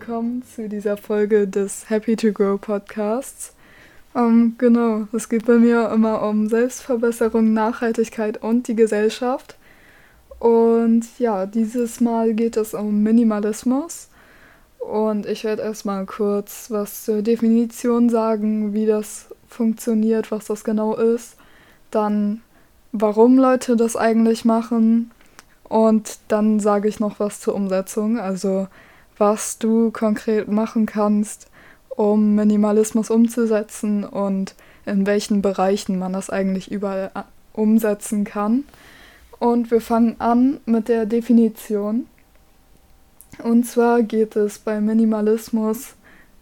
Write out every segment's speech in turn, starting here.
willkommen zu dieser Folge des Happy to Grow Podcasts. Ähm, genau, es geht bei mir immer um Selbstverbesserung, Nachhaltigkeit und die Gesellschaft. Und ja, dieses Mal geht es um Minimalismus. Und ich werde erstmal kurz was zur Definition sagen, wie das funktioniert, was das genau ist. Dann, warum Leute das eigentlich machen. Und dann sage ich noch was zur Umsetzung, also was du konkret machen kannst, um Minimalismus umzusetzen und in welchen Bereichen man das eigentlich überall äh, umsetzen kann. Und wir fangen an mit der Definition. Und zwar geht es bei Minimalismus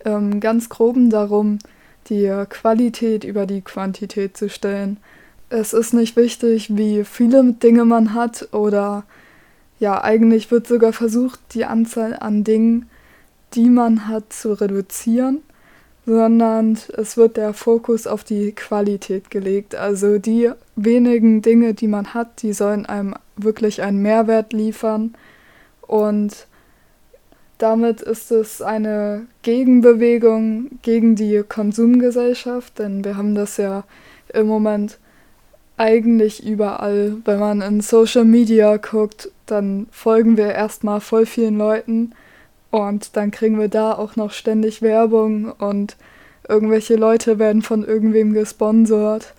ähm, ganz groben darum, die Qualität über die Quantität zu stellen. Es ist nicht wichtig, wie viele Dinge man hat oder ja, eigentlich wird sogar versucht, die Anzahl an Dingen, die man hat, zu reduzieren, sondern es wird der Fokus auf die Qualität gelegt. Also die wenigen Dinge, die man hat, die sollen einem wirklich einen Mehrwert liefern und damit ist es eine Gegenbewegung gegen die Konsumgesellschaft, denn wir haben das ja im Moment eigentlich überall. Wenn man in Social Media guckt, dann folgen wir erstmal voll vielen Leuten und dann kriegen wir da auch noch ständig Werbung und irgendwelche Leute werden von irgendwem gesponsert.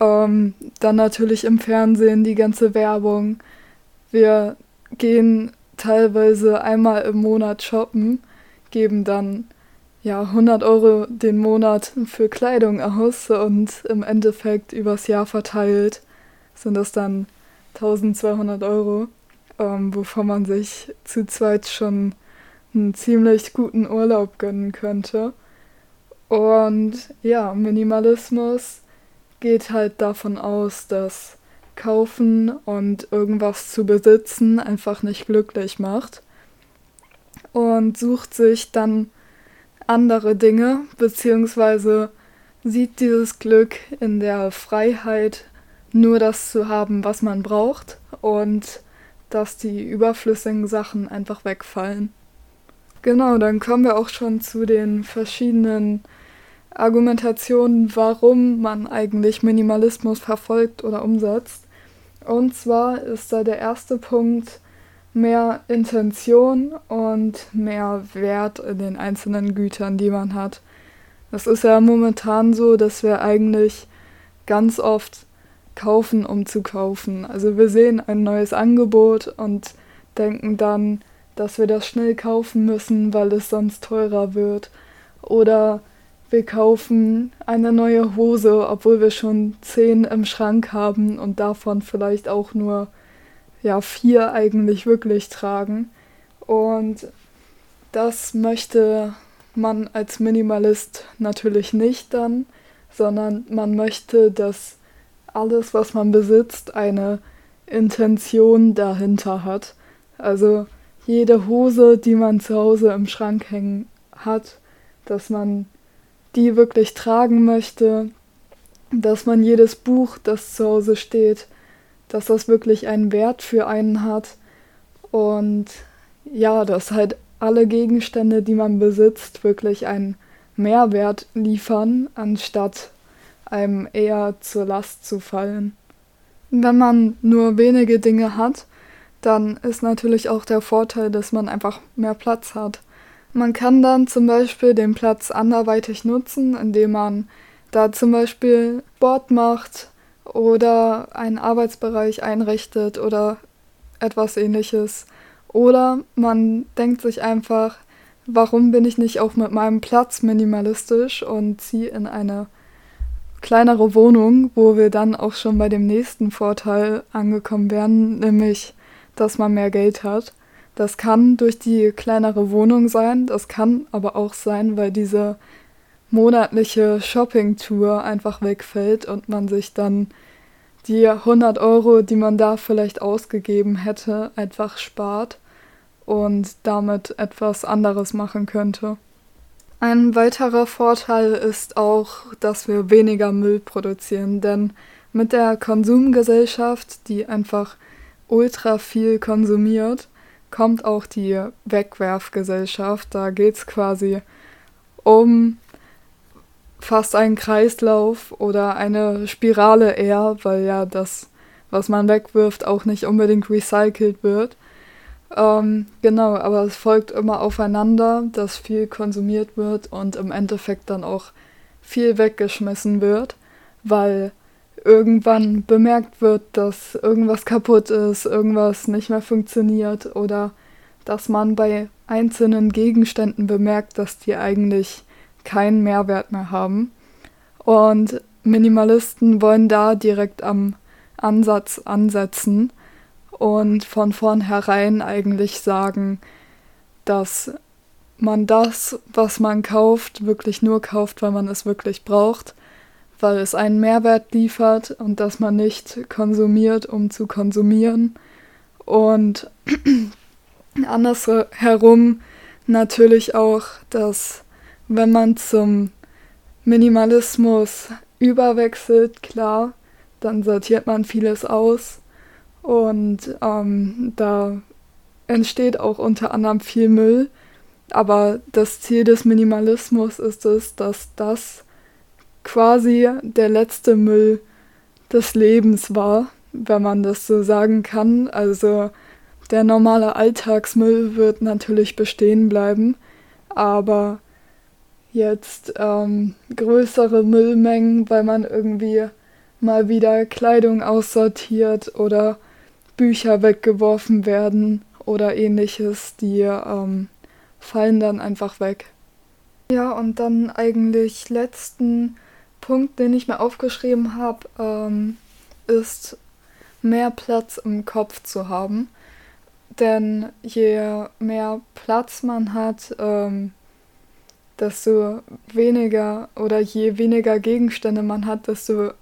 Ähm, dann natürlich im Fernsehen die ganze Werbung. Wir gehen teilweise einmal im Monat shoppen, geben dann ja 100 Euro den Monat für Kleidung aus und im Endeffekt übers Jahr verteilt sind das dann 1200 Euro, ähm, wovon man sich zu zweit schon einen ziemlich guten Urlaub gönnen könnte. Und ja, Minimalismus geht halt davon aus, dass kaufen und irgendwas zu besitzen einfach nicht glücklich macht und sucht sich dann andere Dinge beziehungsweise sieht dieses Glück in der Freiheit, nur das zu haben, was man braucht und dass die überflüssigen Sachen einfach wegfallen. Genau, dann kommen wir auch schon zu den verschiedenen Argumentationen, warum man eigentlich Minimalismus verfolgt oder umsetzt. Und zwar ist da der erste Punkt mehr Intention und mehr Wert in den einzelnen Gütern, die man hat. Es ist ja momentan so, dass wir eigentlich ganz oft kaufen, um zu kaufen. Also wir sehen ein neues Angebot und denken dann, dass wir das schnell kaufen müssen, weil es sonst teurer wird. Oder wir kaufen eine neue Hose, obwohl wir schon zehn im Schrank haben und davon vielleicht auch nur ja, vier eigentlich wirklich tragen. Und das möchte man als Minimalist natürlich nicht dann, sondern man möchte, dass alles, was man besitzt, eine Intention dahinter hat. Also jede Hose, die man zu Hause im Schrank hängen hat, dass man die wirklich tragen möchte, dass man jedes Buch, das zu Hause steht, dass das wirklich einen Wert für einen hat und ja, dass halt alle Gegenstände, die man besitzt, wirklich einen Mehrwert liefern, anstatt einem eher zur Last zu fallen. Wenn man nur wenige Dinge hat, dann ist natürlich auch der Vorteil, dass man einfach mehr Platz hat. Man kann dann zum Beispiel den Platz anderweitig nutzen, indem man da zum Beispiel Sport macht oder einen Arbeitsbereich einrichtet oder etwas ähnliches. Oder man denkt sich einfach, warum bin ich nicht auch mit meinem Platz minimalistisch und ziehe in eine kleinere Wohnung, wo wir dann auch schon bei dem nächsten Vorteil angekommen wären, nämlich dass man mehr Geld hat. Das kann durch die kleinere Wohnung sein, das kann aber auch sein, weil diese monatliche Shopping-Tour einfach wegfällt und man sich dann die 100 Euro, die man da vielleicht ausgegeben hätte, einfach spart und damit etwas anderes machen könnte. Ein weiterer Vorteil ist auch, dass wir weniger Müll produzieren, denn mit der Konsumgesellschaft, die einfach ultra viel konsumiert, kommt auch die Wegwerfgesellschaft. Da geht es quasi um fast einen Kreislauf oder eine Spirale eher, weil ja das, was man wegwirft, auch nicht unbedingt recycelt wird. Ähm, genau, aber es folgt immer aufeinander, dass viel konsumiert wird und im Endeffekt dann auch viel weggeschmissen wird, weil irgendwann bemerkt wird, dass irgendwas kaputt ist, irgendwas nicht mehr funktioniert oder dass man bei einzelnen Gegenständen bemerkt, dass die eigentlich keinen Mehrwert mehr haben. Und Minimalisten wollen da direkt am Ansatz ansetzen und von vornherein eigentlich sagen, dass man das, was man kauft, wirklich nur kauft, weil man es wirklich braucht, weil es einen Mehrwert liefert und dass man nicht konsumiert, um zu konsumieren. Und andersherum natürlich auch, dass wenn man zum Minimalismus überwechselt, klar, dann sortiert man vieles aus und ähm, da entsteht auch unter anderem viel Müll. Aber das Ziel des Minimalismus ist es, dass das quasi der letzte Müll des Lebens war, wenn man das so sagen kann. Also der normale Alltagsmüll wird natürlich bestehen bleiben, aber jetzt ähm, größere Müllmengen, weil man irgendwie mal wieder Kleidung aussortiert oder Bücher weggeworfen werden oder ähnliches, die ähm, fallen dann einfach weg. Ja, und dann eigentlich letzten Punkt, den ich mir aufgeschrieben habe, ähm, ist mehr Platz im Kopf zu haben. Denn je mehr Platz man hat, ähm, desto weniger oder je weniger Gegenstände man hat, desto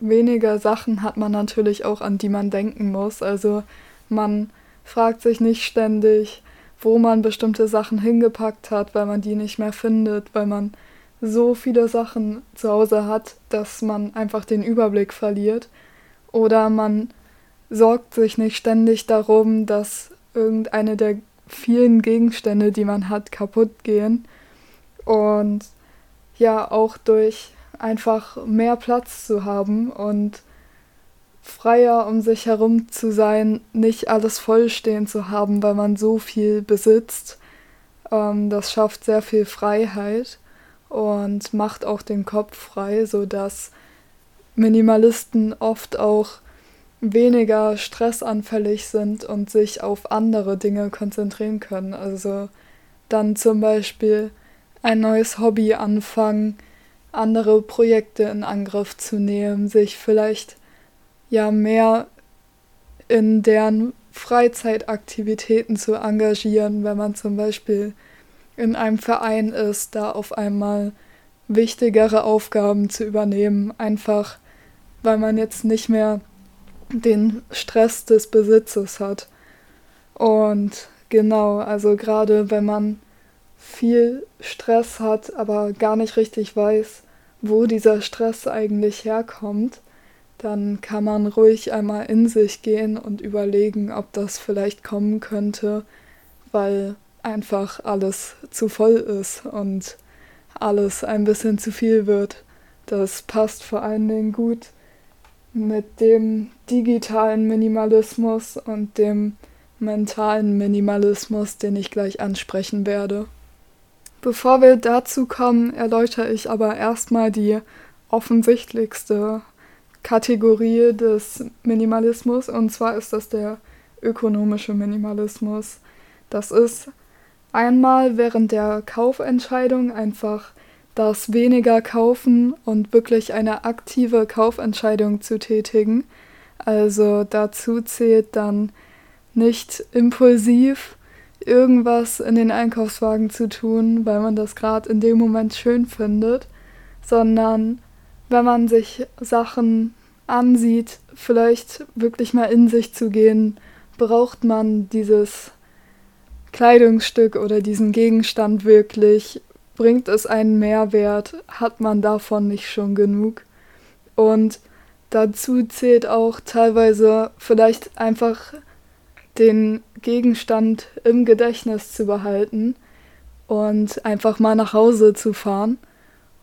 weniger Sachen hat man natürlich auch, an die man denken muss. Also man fragt sich nicht ständig, wo man bestimmte Sachen hingepackt hat, weil man die nicht mehr findet, weil man so viele Sachen zu Hause hat, dass man einfach den Überblick verliert. Oder man sorgt sich nicht ständig darum, dass irgendeine der vielen Gegenstände, die man hat, kaputt gehen. Und ja, auch durch einfach mehr Platz zu haben und freier um sich herum zu sein, nicht alles vollstehen zu haben, weil man so viel besitzt. Ähm, das schafft sehr viel Freiheit und macht auch den Kopf frei, sodass Minimalisten oft auch weniger stressanfällig sind und sich auf andere Dinge konzentrieren können. Also dann zum Beispiel ein neues Hobby anfangen, andere Projekte in Angriff zu nehmen, sich vielleicht ja mehr in deren Freizeitaktivitäten zu engagieren, wenn man zum Beispiel in einem Verein ist, da auf einmal wichtigere Aufgaben zu übernehmen, einfach weil man jetzt nicht mehr den Stress des Besitzes hat. Und genau, also gerade wenn man viel Stress hat, aber gar nicht richtig weiß, wo dieser Stress eigentlich herkommt, dann kann man ruhig einmal in sich gehen und überlegen, ob das vielleicht kommen könnte, weil einfach alles zu voll ist und alles ein bisschen zu viel wird. Das passt vor allen Dingen gut mit dem digitalen Minimalismus und dem mentalen Minimalismus, den ich gleich ansprechen werde. Bevor wir dazu kommen, erläutere ich aber erstmal die offensichtlichste Kategorie des Minimalismus und zwar ist das der ökonomische Minimalismus. Das ist einmal während der Kaufentscheidung einfach das weniger kaufen und wirklich eine aktive Kaufentscheidung zu tätigen. Also dazu zählt dann nicht impulsiv irgendwas in den Einkaufswagen zu tun, weil man das gerade in dem Moment schön findet, sondern wenn man sich Sachen ansieht, vielleicht wirklich mal in sich zu gehen, braucht man dieses Kleidungsstück oder diesen Gegenstand wirklich? Bringt es einen Mehrwert? Hat man davon nicht schon genug? Und dazu zählt auch teilweise vielleicht einfach den Gegenstand im Gedächtnis zu behalten und einfach mal nach Hause zu fahren.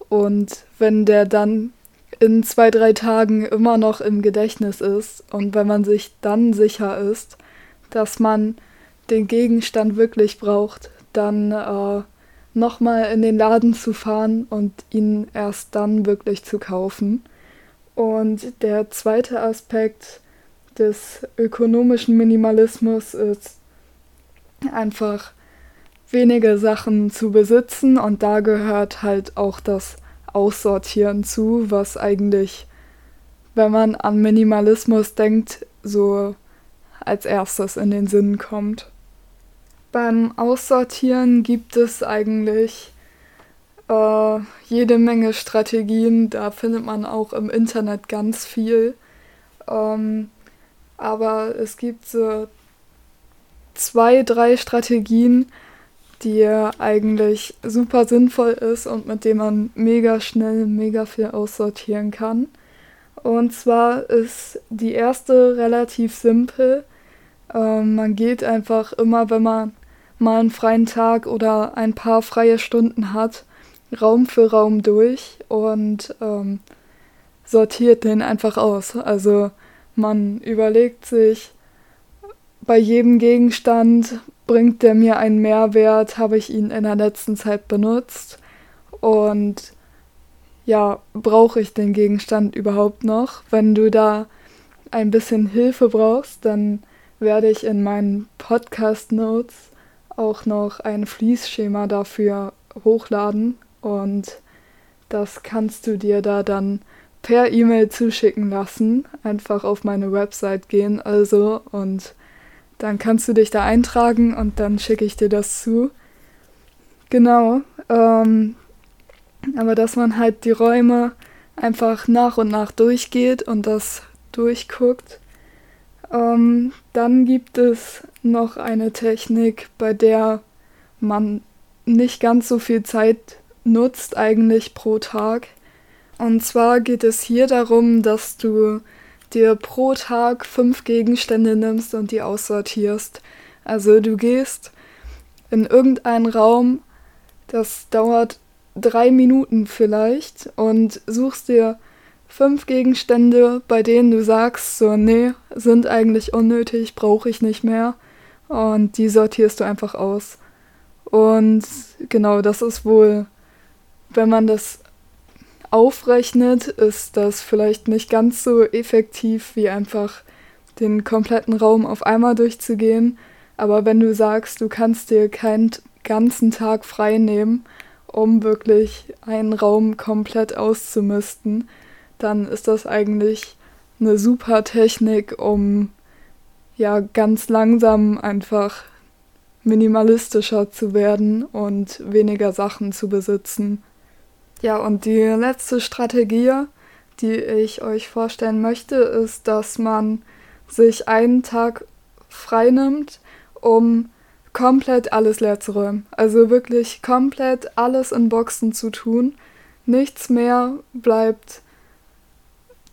Und wenn der dann in zwei, drei Tagen immer noch im Gedächtnis ist und wenn man sich dann sicher ist, dass man den Gegenstand wirklich braucht, dann äh, nochmal in den Laden zu fahren und ihn erst dann wirklich zu kaufen. Und der zweite Aspekt des ökonomischen Minimalismus ist einfach wenige Sachen zu besitzen und da gehört halt auch das Aussortieren zu, was eigentlich, wenn man an Minimalismus denkt, so als erstes in den Sinn kommt. Beim Aussortieren gibt es eigentlich äh, jede Menge Strategien, da findet man auch im Internet ganz viel. Ähm, aber es gibt so zwei, drei Strategien, die eigentlich super sinnvoll ist und mit denen man mega schnell mega viel aussortieren kann. Und zwar ist die erste relativ simpel. Ähm, man geht einfach immer, wenn man mal einen freien Tag oder ein paar freie Stunden hat, Raum für Raum durch und ähm, sortiert den einfach aus. Also man überlegt sich bei jedem Gegenstand, bringt der mir einen Mehrwert, habe ich ihn in der letzten Zeit benutzt und ja, brauche ich den Gegenstand überhaupt noch? Wenn du da ein bisschen Hilfe brauchst, dann werde ich in meinen Podcast Notes auch noch ein Fließschema dafür hochladen und das kannst du dir da dann per E-Mail zuschicken lassen. Einfach auf meine Website gehen also und dann kannst du dich da eintragen und dann schicke ich dir das zu. Genau. Ähm, aber dass man halt die Räume einfach nach und nach durchgeht und das durchguckt. Ähm, dann gibt es noch eine Technik, bei der man nicht ganz so viel Zeit nutzt eigentlich pro Tag. Und zwar geht es hier darum, dass du dir pro Tag fünf Gegenstände nimmst und die aussortierst. Also du gehst in irgendeinen Raum, das dauert drei Minuten vielleicht, und suchst dir fünf Gegenstände, bei denen du sagst, so, nee, sind eigentlich unnötig, brauche ich nicht mehr. Und die sortierst du einfach aus. Und genau, das ist wohl, wenn man das aufrechnet, ist das vielleicht nicht ganz so effektiv, wie einfach den kompletten Raum auf einmal durchzugehen. Aber wenn du sagst, du kannst dir keinen ganzen Tag frei nehmen, um wirklich einen Raum komplett auszumisten, dann ist das eigentlich eine super Technik, um ja ganz langsam einfach minimalistischer zu werden und weniger Sachen zu besitzen. Ja, und die letzte Strategie, die ich euch vorstellen möchte, ist, dass man sich einen Tag freinimmt, um komplett alles leer zu räumen. Also wirklich komplett alles in Boxen zu tun. Nichts mehr bleibt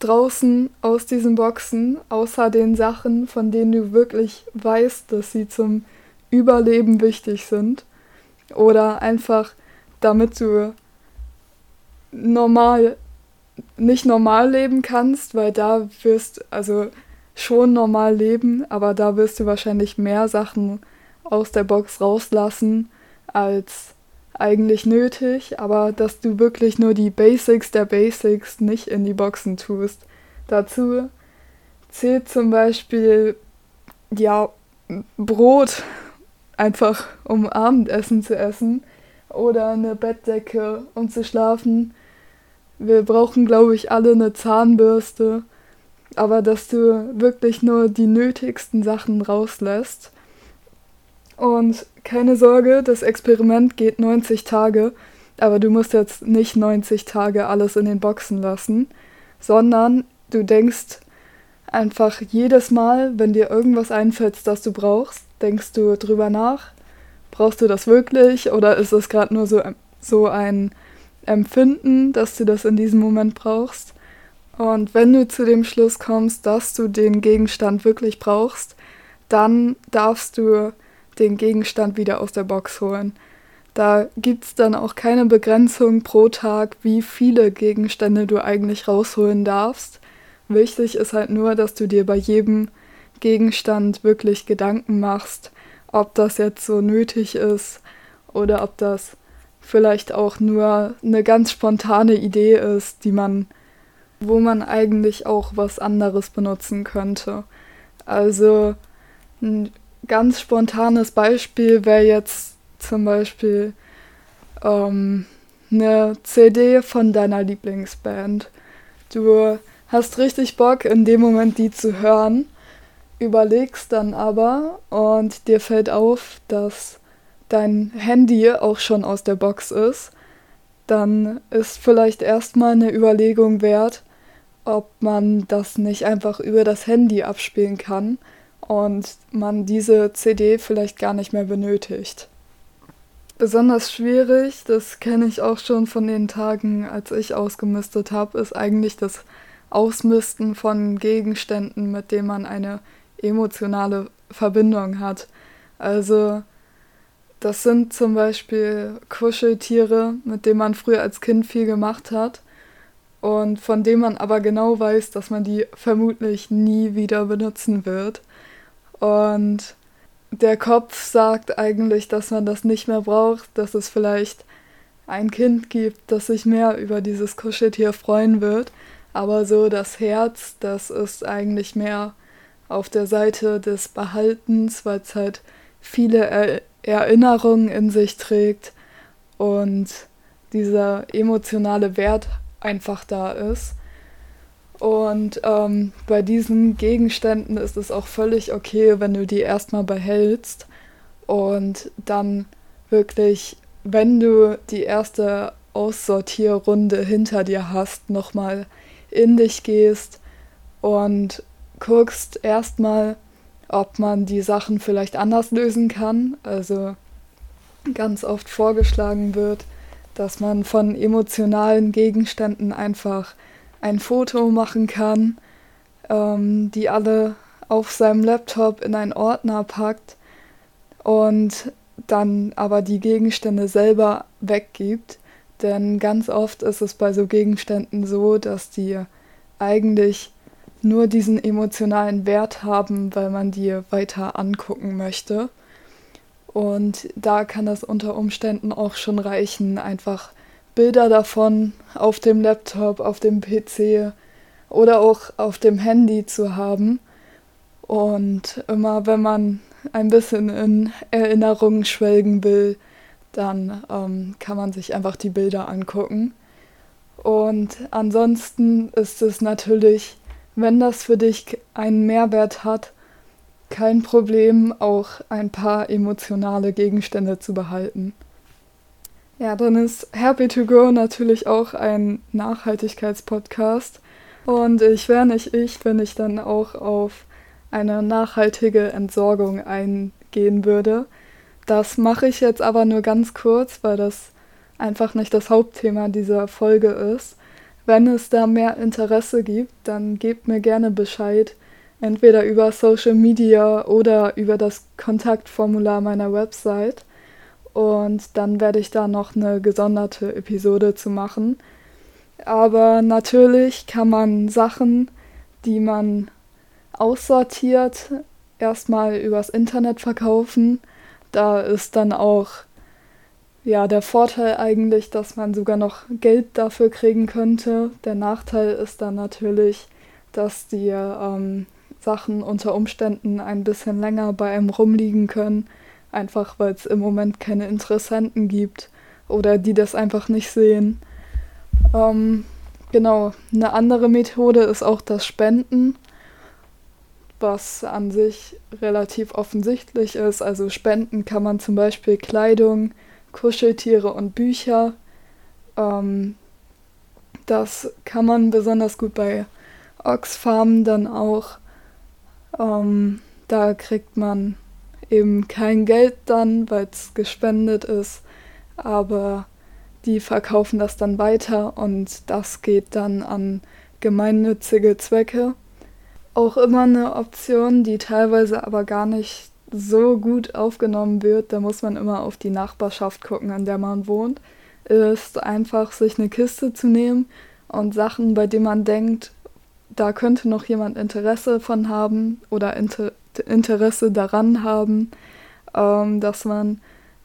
draußen aus diesen Boxen, außer den Sachen, von denen du wirklich weißt, dass sie zum Überleben wichtig sind. Oder einfach damit du normal, nicht normal leben kannst, weil da wirst, also schon normal leben, aber da wirst du wahrscheinlich mehr Sachen aus der Box rauslassen als eigentlich nötig, aber dass du wirklich nur die Basics der Basics nicht in die Boxen tust. Dazu zählt zum Beispiel ja Brot einfach um Abendessen zu essen oder eine Bettdecke um zu schlafen wir brauchen, glaube ich, alle eine Zahnbürste. Aber dass du wirklich nur die nötigsten Sachen rauslässt. Und keine Sorge, das Experiment geht 90 Tage. Aber du musst jetzt nicht 90 Tage alles in den Boxen lassen, sondern du denkst einfach jedes Mal, wenn dir irgendwas einfällt, das du brauchst, denkst du drüber nach. Brauchst du das wirklich oder ist es gerade nur so, so ein empfinden, dass du das in diesem Moment brauchst. Und wenn du zu dem Schluss kommst, dass du den Gegenstand wirklich brauchst, dann darfst du den Gegenstand wieder aus der Box holen. Da gibt es dann auch keine Begrenzung pro Tag, wie viele Gegenstände du eigentlich rausholen darfst. Wichtig ist halt nur, dass du dir bei jedem Gegenstand wirklich Gedanken machst, ob das jetzt so nötig ist oder ob das vielleicht auch nur eine ganz spontane Idee ist, die man, wo man eigentlich auch was anderes benutzen könnte. Also ein ganz spontanes Beispiel wäre jetzt zum Beispiel ähm, eine CD von deiner Lieblingsband. Du hast richtig Bock, in dem Moment die zu hören, überlegst dann aber und dir fällt auf, dass dein Handy auch schon aus der Box ist, dann ist vielleicht erstmal eine Überlegung wert, ob man das nicht einfach über das Handy abspielen kann und man diese CD vielleicht gar nicht mehr benötigt. Besonders schwierig, das kenne ich auch schon von den Tagen, als ich ausgemistet habe, ist eigentlich das Ausmisten von Gegenständen, mit denen man eine emotionale Verbindung hat. Also das sind zum Beispiel Kuscheltiere, mit denen man früher als Kind viel gemacht hat und von denen man aber genau weiß, dass man die vermutlich nie wieder benutzen wird. Und der Kopf sagt eigentlich, dass man das nicht mehr braucht, dass es vielleicht ein Kind gibt, das sich mehr über dieses Kuscheltier freuen wird. Aber so das Herz, das ist eigentlich mehr auf der Seite des Behaltens, weil es halt viele er Erinnerungen in sich trägt und dieser emotionale Wert einfach da ist. Und ähm, bei diesen Gegenständen ist es auch völlig okay, wenn du die erstmal behältst und dann wirklich, wenn du die erste Aussortierrunde hinter dir hast, nochmal in dich gehst und guckst erstmal, ob man die Sachen vielleicht anders lösen kann. Also ganz oft vorgeschlagen wird, dass man von emotionalen Gegenständen einfach ein Foto machen kann, ähm, die alle auf seinem Laptop in einen Ordner packt und dann aber die Gegenstände selber weggibt. Denn ganz oft ist es bei so Gegenständen so, dass die eigentlich nur diesen emotionalen Wert haben, weil man die weiter angucken möchte. Und da kann das unter Umständen auch schon reichen, einfach Bilder davon auf dem Laptop, auf dem PC oder auch auf dem Handy zu haben. Und immer wenn man ein bisschen in Erinnerungen schwelgen will, dann ähm, kann man sich einfach die Bilder angucken. Und ansonsten ist es natürlich, wenn das für dich einen Mehrwert hat, kein Problem, auch ein paar emotionale Gegenstände zu behalten. Ja, dann ist Happy to Go natürlich auch ein Nachhaltigkeitspodcast. Und ich wäre nicht ich, wenn ich dann auch auf eine nachhaltige Entsorgung eingehen würde. Das mache ich jetzt aber nur ganz kurz, weil das einfach nicht das Hauptthema dieser Folge ist. Wenn es da mehr Interesse gibt, dann gebt mir gerne Bescheid, entweder über Social Media oder über das Kontaktformular meiner Website. Und dann werde ich da noch eine gesonderte Episode zu machen. Aber natürlich kann man Sachen, die man aussortiert, erstmal übers Internet verkaufen. Da ist dann auch ja der Vorteil eigentlich, dass man sogar noch Geld dafür kriegen könnte. Der Nachteil ist dann natürlich, dass die ähm, Sachen unter Umständen ein bisschen länger bei einem rumliegen können einfach weil es im Moment keine Interessenten gibt oder die das einfach nicht sehen. Ähm, genau, eine andere Methode ist auch das Spenden, was an sich relativ offensichtlich ist. Also spenden kann man zum Beispiel Kleidung, Kuscheltiere und Bücher. Ähm, das kann man besonders gut bei Oxfam dann auch. Ähm, da kriegt man eben kein Geld dann, weil es gespendet ist, aber die verkaufen das dann weiter und das geht dann an gemeinnützige Zwecke. auch immer eine Option, die teilweise aber gar nicht so gut aufgenommen wird. Da muss man immer auf die Nachbarschaft gucken, in der man wohnt. Ist einfach, sich eine Kiste zu nehmen und Sachen, bei denen man denkt, da könnte noch jemand Interesse von haben oder Inter Interesse daran haben, ähm, dass man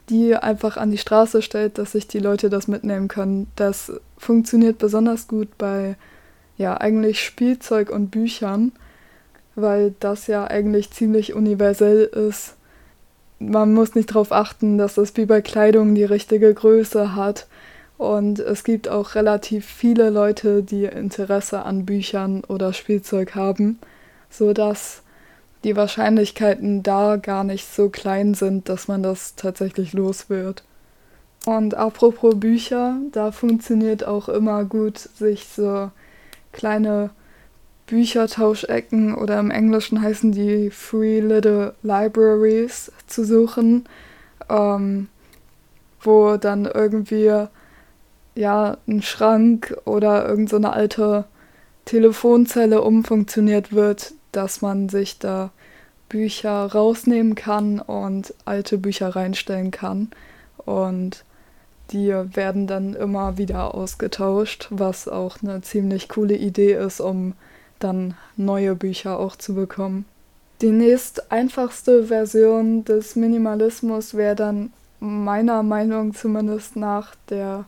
die einfach an die Straße stellt, dass sich die Leute das mitnehmen können. Das funktioniert besonders gut bei ja eigentlich Spielzeug und Büchern, weil das ja eigentlich ziemlich universell ist. Man muss nicht darauf achten, dass es wie bei Kleidung die richtige Größe hat. Und es gibt auch relativ viele Leute, die Interesse an Büchern oder Spielzeug haben, sodass die Wahrscheinlichkeiten da gar nicht so klein sind, dass man das tatsächlich los wird. Und apropos Bücher, da funktioniert auch immer gut, sich so kleine Büchertauschecken oder im Englischen heißen die Free Little Libraries zu suchen, ähm, wo dann irgendwie ja ein Schrank oder irgendeine so alte Telefonzelle umfunktioniert wird, dass man sich da Bücher rausnehmen kann und alte Bücher reinstellen kann. Und die werden dann immer wieder ausgetauscht, was auch eine ziemlich coole Idee ist, um dann neue Bücher auch zu bekommen. Die nächst einfachste Version des Minimalismus wäre dann meiner Meinung zumindest nach der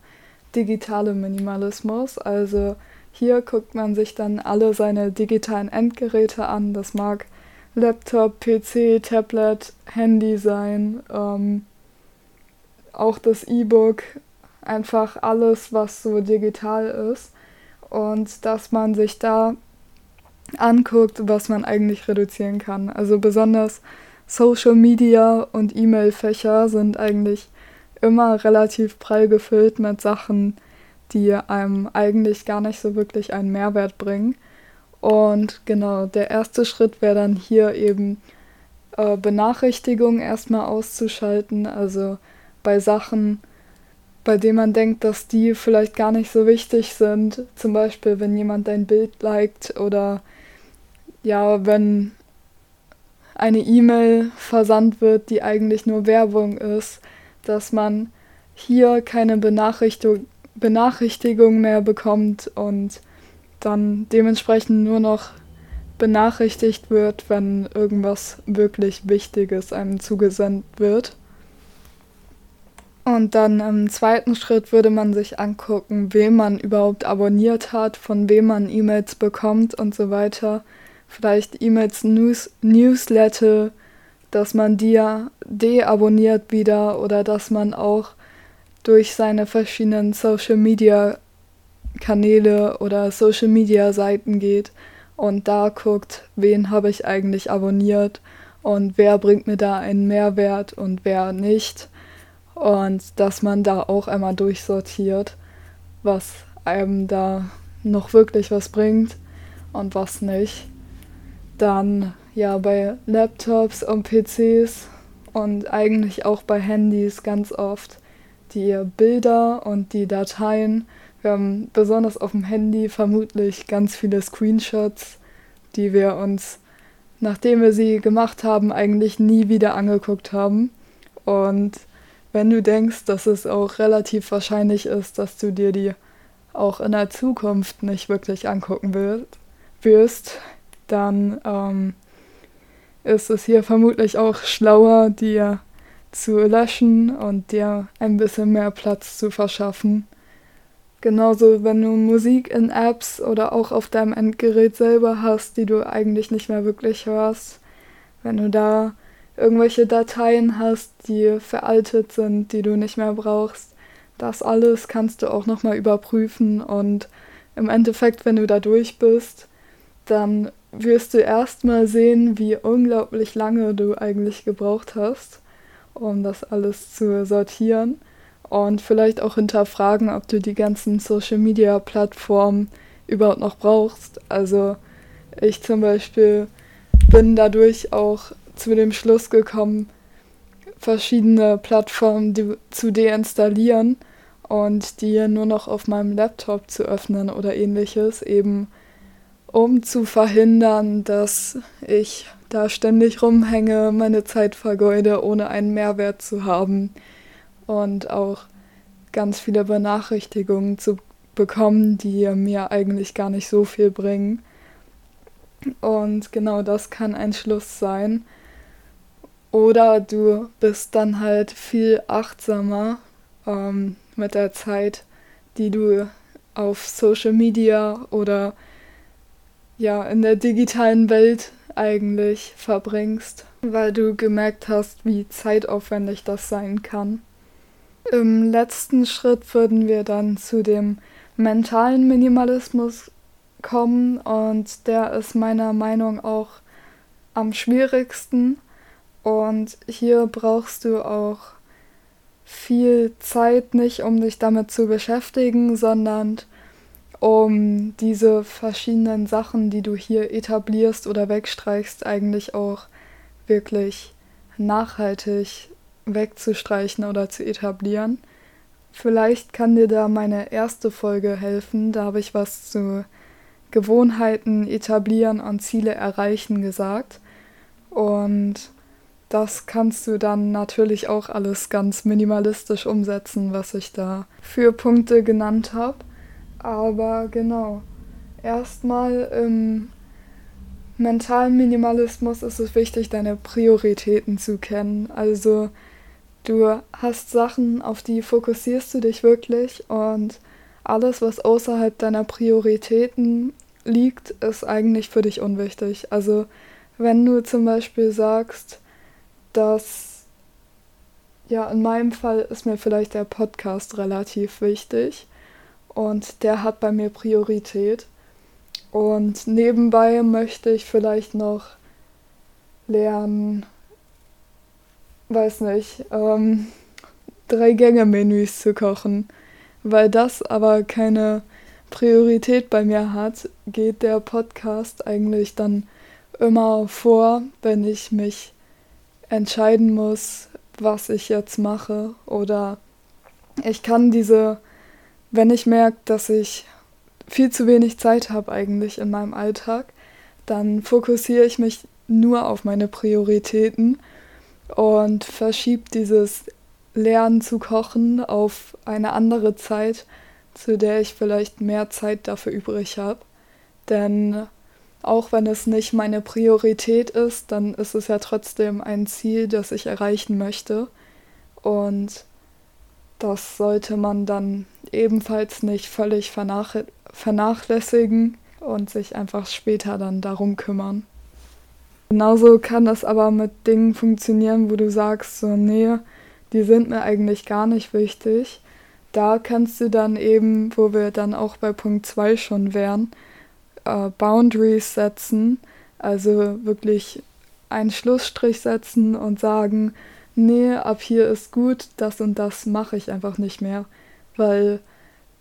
digitale Minimalismus. Also hier guckt man sich dann alle seine digitalen Endgeräte an. Das mag Laptop, PC, Tablet, Handy sein, ähm, auch das E-Book, einfach alles, was so digital ist. Und dass man sich da anguckt, was man eigentlich reduzieren kann. Also besonders Social Media und E-Mail-Fächer sind eigentlich immer relativ prall gefüllt mit Sachen, die einem eigentlich gar nicht so wirklich einen Mehrwert bringen. Und genau, der erste Schritt wäre dann hier eben äh, Benachrichtigungen erstmal auszuschalten. Also bei Sachen, bei denen man denkt, dass die vielleicht gar nicht so wichtig sind. Zum Beispiel, wenn jemand dein Bild liked oder ja, wenn eine E-Mail versandt wird, die eigentlich nur Werbung ist, dass man hier keine Benachrichtigung Benachrichtigung mehr bekommt und dann dementsprechend nur noch benachrichtigt wird, wenn irgendwas wirklich Wichtiges einem zugesandt wird. Und dann im zweiten Schritt würde man sich angucken, wem man überhaupt abonniert hat, von wem man E-Mails bekommt und so weiter. Vielleicht E-Mails, News, Newsletter, dass man die ja deabonniert wieder oder dass man auch durch seine verschiedenen Social Media Kanäle oder Social Media Seiten geht und da guckt, wen habe ich eigentlich abonniert und wer bringt mir da einen Mehrwert und wer nicht. Und dass man da auch einmal durchsortiert, was einem da noch wirklich was bringt und was nicht. Dann ja bei Laptops und PCs und eigentlich auch bei Handys ganz oft die Bilder und die Dateien. Wir haben besonders auf dem Handy vermutlich ganz viele Screenshots, die wir uns, nachdem wir sie gemacht haben, eigentlich nie wieder angeguckt haben. Und wenn du denkst, dass es auch relativ wahrscheinlich ist, dass du dir die auch in der Zukunft nicht wirklich angucken wirst, dann ähm, ist es hier vermutlich auch schlauer, dir zu löschen und dir ein bisschen mehr Platz zu verschaffen. Genauso, wenn du Musik in Apps oder auch auf deinem Endgerät selber hast, die du eigentlich nicht mehr wirklich hörst. Wenn du da irgendwelche Dateien hast, die veraltet sind, die du nicht mehr brauchst, das alles kannst du auch nochmal überprüfen und im Endeffekt, wenn du da durch bist, dann wirst du erstmal sehen, wie unglaublich lange du eigentlich gebraucht hast um das alles zu sortieren und vielleicht auch hinterfragen, ob du die ganzen Social-Media-Plattformen überhaupt noch brauchst. Also ich zum Beispiel bin dadurch auch zu dem Schluss gekommen, verschiedene Plattformen zu deinstallieren und die nur noch auf meinem Laptop zu öffnen oder ähnliches, eben um zu verhindern, dass ich da ständig rumhänge, meine Zeit vergeude, ohne einen Mehrwert zu haben und auch ganz viele Benachrichtigungen zu bekommen, die mir eigentlich gar nicht so viel bringen. Und genau das kann ein Schluss sein. Oder du bist dann halt viel achtsamer ähm, mit der Zeit, die du auf Social Media oder ja in der digitalen Welt eigentlich verbringst, weil du gemerkt hast, wie zeitaufwendig das sein kann. Im letzten Schritt würden wir dann zu dem mentalen Minimalismus kommen. Und der ist meiner Meinung auch am schwierigsten. Und hier brauchst du auch viel Zeit nicht, um dich damit zu beschäftigen, sondern um diese verschiedenen Sachen, die du hier etablierst oder wegstreichst, eigentlich auch wirklich nachhaltig wegzustreichen oder zu etablieren. Vielleicht kann dir da meine erste Folge helfen. Da habe ich was zu Gewohnheiten etablieren und Ziele erreichen gesagt. Und das kannst du dann natürlich auch alles ganz minimalistisch umsetzen, was ich da für Punkte genannt habe. Aber genau, erstmal im mentalen Minimalismus ist es wichtig, deine Prioritäten zu kennen. Also du hast Sachen, auf die fokussierst du dich wirklich und alles, was außerhalb deiner Prioritäten liegt, ist eigentlich für dich unwichtig. Also wenn du zum Beispiel sagst, dass, ja, in meinem Fall ist mir vielleicht der Podcast relativ wichtig und der hat bei mir Priorität. Und nebenbei möchte ich vielleicht noch lernen, weiß nicht, ähm, drei Gänge-Menüs zu kochen. Weil das aber keine Priorität bei mir hat, geht der Podcast eigentlich dann immer vor, wenn ich mich entscheiden muss, was ich jetzt mache. Oder ich kann diese wenn ich merke, dass ich viel zu wenig Zeit habe eigentlich in meinem Alltag, dann fokussiere ich mich nur auf meine Prioritäten und verschiebe dieses Lernen zu kochen auf eine andere Zeit, zu der ich vielleicht mehr Zeit dafür übrig habe. Denn auch wenn es nicht meine Priorität ist, dann ist es ja trotzdem ein Ziel, das ich erreichen möchte. Und das sollte man dann ebenfalls nicht völlig vernach vernachlässigen und sich einfach später dann darum kümmern. Genauso kann das aber mit Dingen funktionieren, wo du sagst, so, nee, die sind mir eigentlich gar nicht wichtig. Da kannst du dann eben, wo wir dann auch bei Punkt 2 schon wären, äh, Boundaries setzen, also wirklich einen Schlussstrich setzen und sagen, nee, ab hier ist gut, das und das mache ich einfach nicht mehr, weil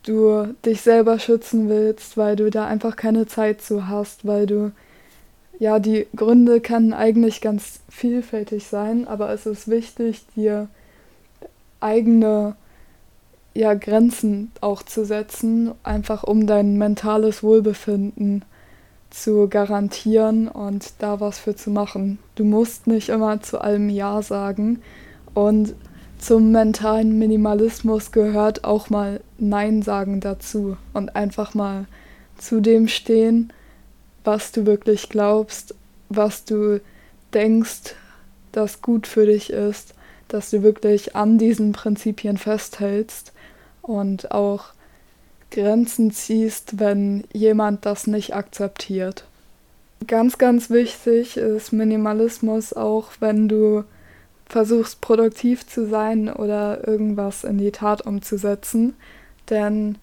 du dich selber schützen willst, weil du da einfach keine Zeit zu hast, weil du ja, die Gründe können eigentlich ganz vielfältig sein, aber es ist wichtig, dir eigene ja, Grenzen auch zu setzen, einfach um dein mentales Wohlbefinden zu garantieren und da was für zu machen. Du musst nicht immer zu allem Ja sagen und zum mentalen Minimalismus gehört auch mal Nein sagen dazu und einfach mal zu dem stehen, was du wirklich glaubst, was du denkst, das gut für dich ist, dass du wirklich an diesen Prinzipien festhältst und auch Grenzen ziehst, wenn jemand das nicht akzeptiert. Ganz, ganz wichtig ist Minimalismus auch, wenn du versuchst produktiv zu sein oder irgendwas in die Tat umzusetzen, denn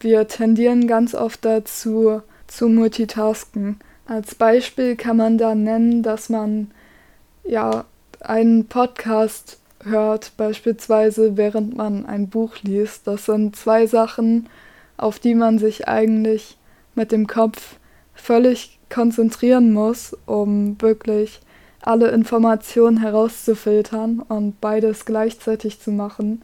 wir tendieren ganz oft dazu, zu multitasken. Als Beispiel kann man da nennen, dass man ja einen Podcast hört, beispielsweise während man ein Buch liest. Das sind zwei Sachen, auf die man sich eigentlich mit dem Kopf völlig konzentrieren muss, um wirklich alle Informationen herauszufiltern und beides gleichzeitig zu machen,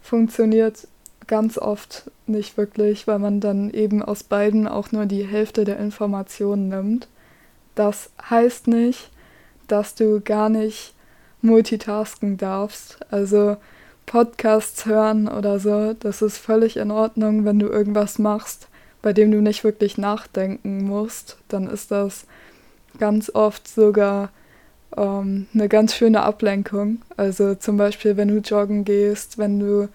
funktioniert ganz oft nicht wirklich, weil man dann eben aus beiden auch nur die Hälfte der Informationen nimmt. Das heißt nicht, dass du gar nicht multitasken darfst. Also Podcasts hören oder so, das ist völlig in Ordnung, wenn du irgendwas machst, bei dem du nicht wirklich nachdenken musst. Dann ist das ganz oft sogar ähm, eine ganz schöne Ablenkung. Also zum Beispiel, wenn du joggen gehst, wenn du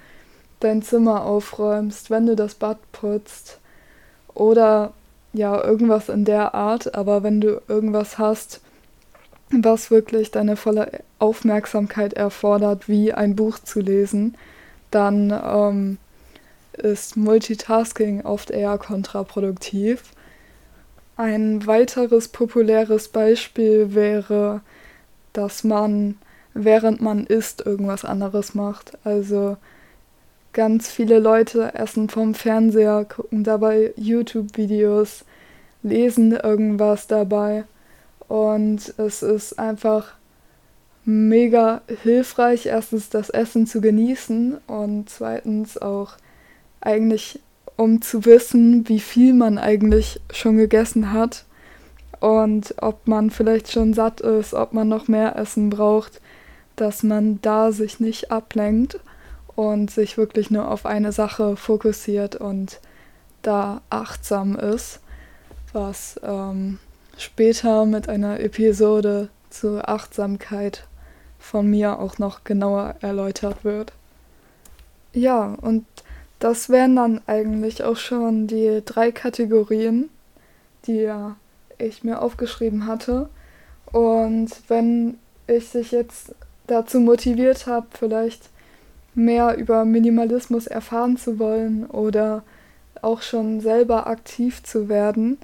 dein Zimmer aufräumst, wenn du das Bad putzt oder ja, irgendwas in der Art. Aber wenn du irgendwas hast, was wirklich deine volle Aufmerksamkeit erfordert, wie ein Buch zu lesen, dann ähm, ist Multitasking oft eher kontraproduktiv. Ein weiteres populäres Beispiel wäre, dass man, während man isst, irgendwas anderes macht. Also ganz viele Leute essen vom Fernseher, gucken dabei YouTube-Videos, lesen irgendwas dabei. Und es ist einfach mega hilfreich, erstens das Essen zu genießen und zweitens auch eigentlich, um zu wissen, wie viel man eigentlich schon gegessen hat und ob man vielleicht schon satt ist, ob man noch mehr Essen braucht, dass man da sich nicht ablenkt und sich wirklich nur auf eine Sache fokussiert und da achtsam ist, was ähm, später mit einer Episode zur Achtsamkeit von mir auch noch genauer erläutert wird. Ja, und das wären dann eigentlich auch schon die drei Kategorien, die ich mir aufgeschrieben hatte. Und wenn ich sich jetzt dazu motiviert habe, vielleicht mehr über Minimalismus erfahren zu wollen oder auch schon selber aktiv zu werden,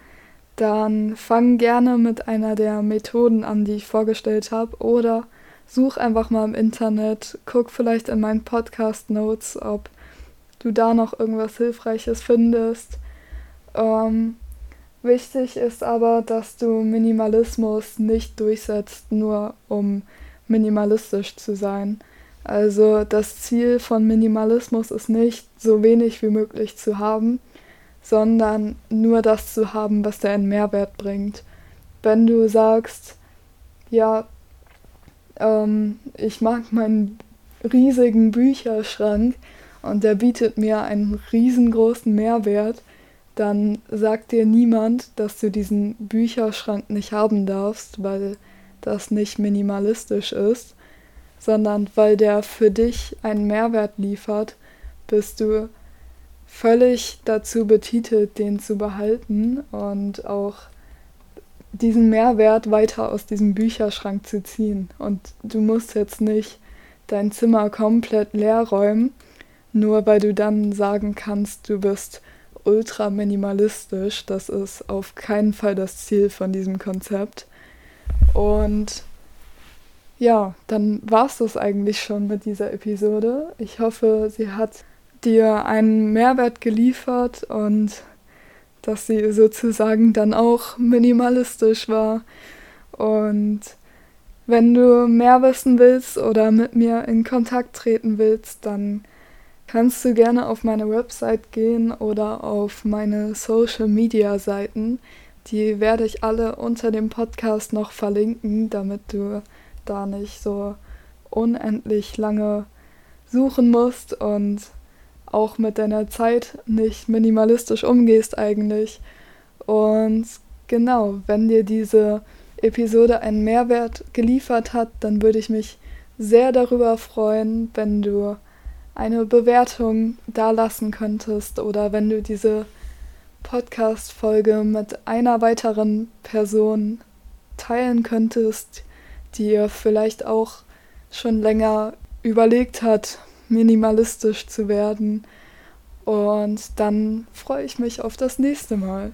dann fang gerne mit einer der Methoden an, die ich vorgestellt habe, oder such einfach mal im Internet, guck vielleicht in meinen Podcast Notes, ob du da noch irgendwas Hilfreiches findest. Ähm, wichtig ist aber, dass du Minimalismus nicht durchsetzt, nur um minimalistisch zu sein. Also das Ziel von Minimalismus ist nicht, so wenig wie möglich zu haben, sondern nur das zu haben, was dir einen Mehrwert bringt. Wenn du sagst, ja, ähm, ich mag meinen riesigen Bücherschrank und der bietet mir einen riesengroßen Mehrwert, dann sagt dir niemand, dass du diesen Bücherschrank nicht haben darfst, weil das nicht minimalistisch ist, sondern weil der für dich einen Mehrwert liefert, bist du völlig dazu betitelt, den zu behalten und auch diesen Mehrwert weiter aus diesem Bücherschrank zu ziehen. Und du musst jetzt nicht dein Zimmer komplett leer räumen, nur weil du dann sagen kannst, du bist ultra minimalistisch. Das ist auf keinen Fall das Ziel von diesem Konzept. Und ja, dann war es das eigentlich schon mit dieser Episode. Ich hoffe, sie hat dir einen Mehrwert geliefert und dass sie sozusagen dann auch minimalistisch war. Und wenn du mehr wissen willst oder mit mir in Kontakt treten willst, dann kannst du gerne auf meine Website gehen oder auf meine Social Media Seiten. Die werde ich alle unter dem Podcast noch verlinken, damit du da nicht so unendlich lange suchen musst und auch mit deiner Zeit nicht minimalistisch umgehst eigentlich. Und genau, wenn dir diese Episode einen Mehrwert geliefert hat, dann würde ich mich sehr darüber freuen, wenn du eine Bewertung dalassen könntest oder wenn du diese Podcast-Folge mit einer weiteren Person teilen könntest, die ihr vielleicht auch schon länger überlegt hat, minimalistisch zu werden. Und dann freue ich mich auf das nächste Mal.